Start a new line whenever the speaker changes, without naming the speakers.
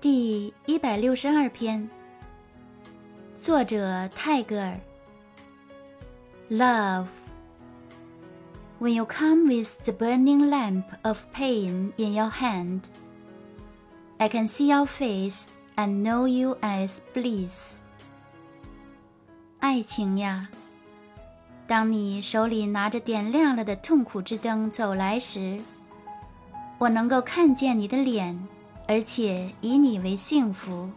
第一百六十二篇，作者泰戈尔。Love. When you come with the burning lamp of pain in your hand, I can see your face and know you as bliss. 爱情呀，当你手里拿着点亮了的痛苦之灯走来时，我能够看见你的脸。而且以你为幸福。